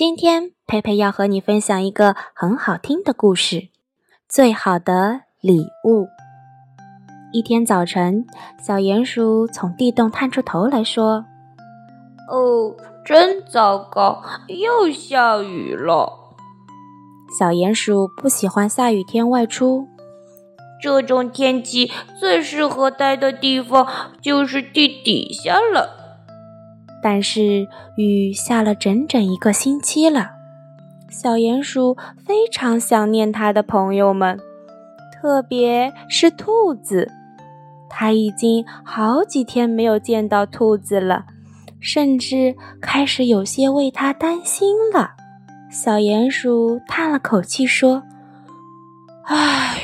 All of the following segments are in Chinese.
今天佩佩要和你分享一个很好听的故事，《最好的礼物》。一天早晨，小鼹鼠从地洞探出头来说：“哦，真糟糕，又下雨了。”小鼹鼠不喜欢下雨天外出。这种天气最适合待的地方就是地底下了。但是雨下了整整一个星期了，小鼹鼠非常想念它的朋友们，特别是兔子。它已经好几天没有见到兔子了，甚至开始有些为它担心了。小鼹鼠叹了口气说：“唉。”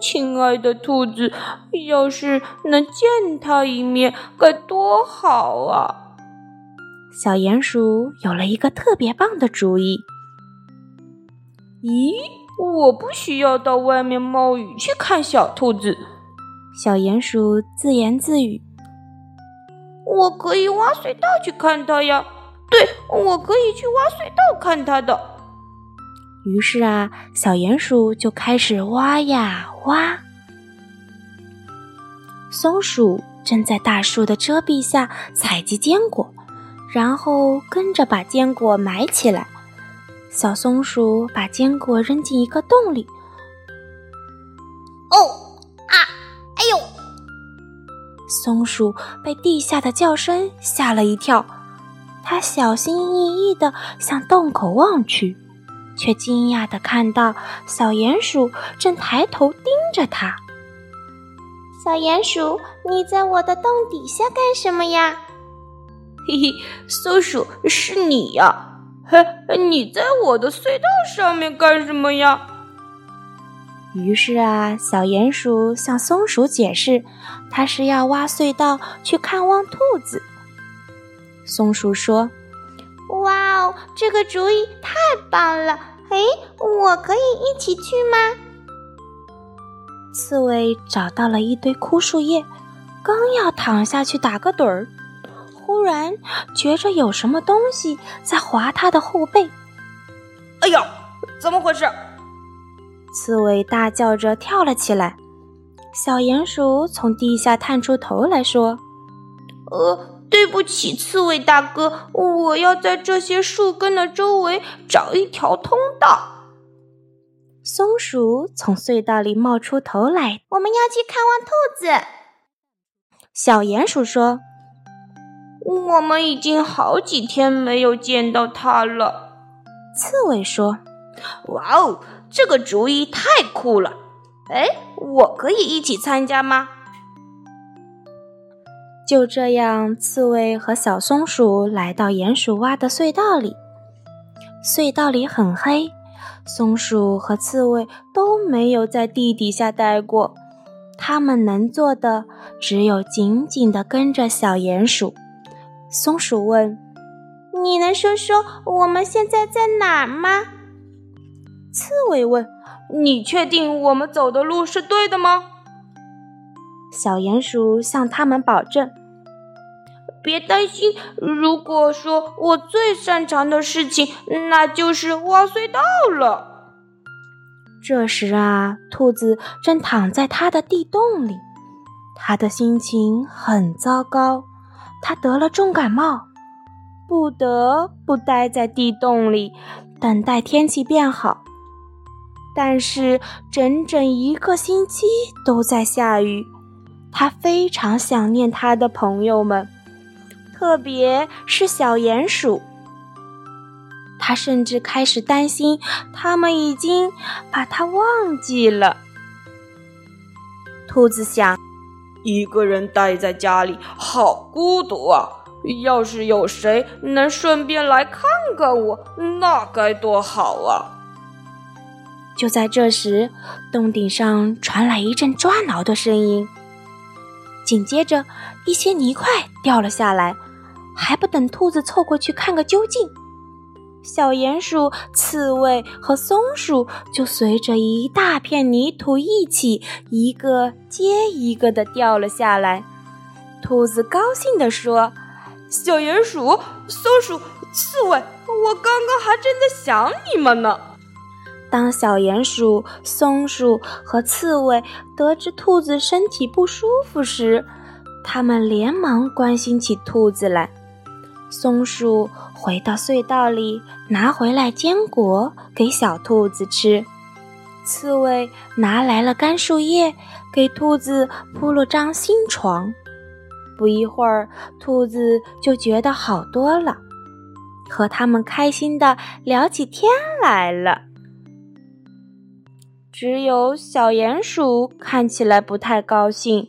亲爱的兔子，要是能见它一面，该多好啊！小鼹鼠有了一个特别棒的主意。咦，我不需要到外面冒雨去看小兔子。小鼹鼠自言自语：“我可以挖隧道去看它呀！对，我可以去挖隧道看它的。”于是啊，小鼹鼠就开始挖呀挖。松鼠正在大树的遮蔽下采集坚果，然后跟着把坚果埋起来。小松鼠把坚果扔进一个洞里。哦啊！哎呦！松鼠被地下的叫声吓了一跳，它小心翼翼地向洞口望去。却惊讶的看到小鼹鼠正抬头盯着它。小鼹鼠，你在我的洞底下干什么呀？嘿嘿，松鼠是你呀！嘿，你在我的隧道上面干什么呀？于是啊，小鼹鼠向松鼠解释，它是要挖隧道去看望兔子。松鼠说：“哇哦，这个主意太棒了！”哎，我可以一起去吗？刺猬找到了一堆枯树叶，刚要躺下去打个盹儿，忽然觉着有什么东西在划它的后背。哎呀，怎么回事？刺猬大叫着跳了起来。小鼹鼠从地下探出头来说：“呃。”对不起，刺猬大哥，我要在这些树根的周围找一条通道。松鼠从隧道里冒出头来，我们要去看望兔子。小鼹鼠说：“我们已经好几天没有见到它了。”刺猬说：“哇哦，这个主意太酷了！哎，我可以一起参加吗？”就这样，刺猬和小松鼠来到鼹鼠挖的隧道里。隧道里很黑，松鼠和刺猬都没有在地底下待过，他们能做的只有紧紧地跟着小鼹鼠。松鼠问：“你能说说我们现在在哪儿吗？”刺猬问：“你确定我们走的路是对的吗？”小鼹鼠向他们保证。别担心，如果说我最擅长的事情，那就是挖隧道了。这时啊，兔子正躺在它的地洞里，它的心情很糟糕，它得了重感冒，不得不待在地洞里等待天气变好。但是整整一个星期都在下雨，它非常想念它的朋友们。特别是小鼹鼠，他甚至开始担心，他们已经把他忘记了。兔子想，一个人待在家里好孤独啊！要是有谁能顺便来看看我，那该多好啊！就在这时，洞顶上传来一阵抓挠的声音，紧接着一些泥块掉了下来。还不等兔子凑过去看个究竟，小鼹鼠、刺猬和松鼠就随着一大片泥土一起，一个接一个的掉了下来。兔子高兴地说：“小鼹鼠、松鼠、刺猬，我刚刚还正在想你们呢。”当小鼹鼠、松鼠和刺猬得知兔子身体不舒服时，他们连忙关心起兔子来。松鼠回到隧道里，拿回来坚果给小兔子吃。刺猬拿来了干树叶，给兔子铺了张新床。不一会儿，兔子就觉得好多了，和他们开心的聊起天来了。只有小鼹鼠看起来不太高兴。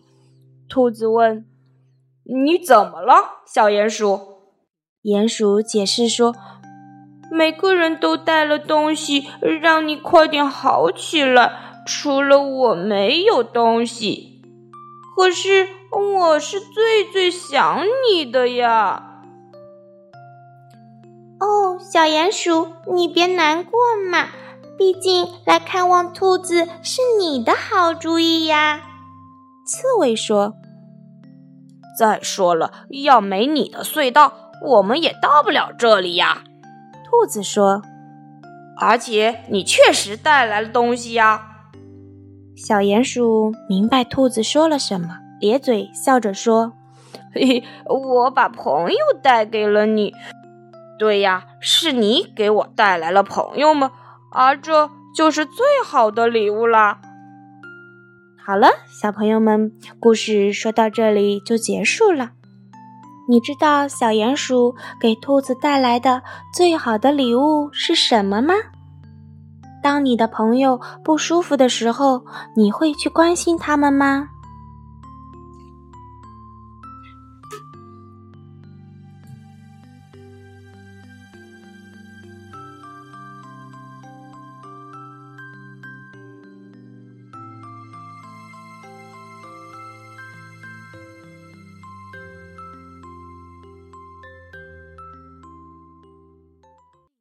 兔子问：“你怎么了，小鼹鼠？”鼹鼠解释说：“每个人都带了东西，让你快点好起来。除了我没有东西，可是我是最最想你的呀。”哦，小鼹鼠，你别难过嘛，毕竟来看望兔子是你的好主意呀。”刺猬说：“再说了，要没你的隧道。”我们也到不了这里呀，兔子说。而且你确实带来了东西呀。小鼹鼠明白兔子说了什么，咧嘴笑着说：“嘿嘿，我把朋友带给了你。对呀，是你给我带来了朋友们，而这就是最好的礼物啦。”好了，小朋友们，故事说到这里就结束了。你知道小鼹鼠给兔子带来的最好的礼物是什么吗？当你的朋友不舒服的时候，你会去关心他们吗？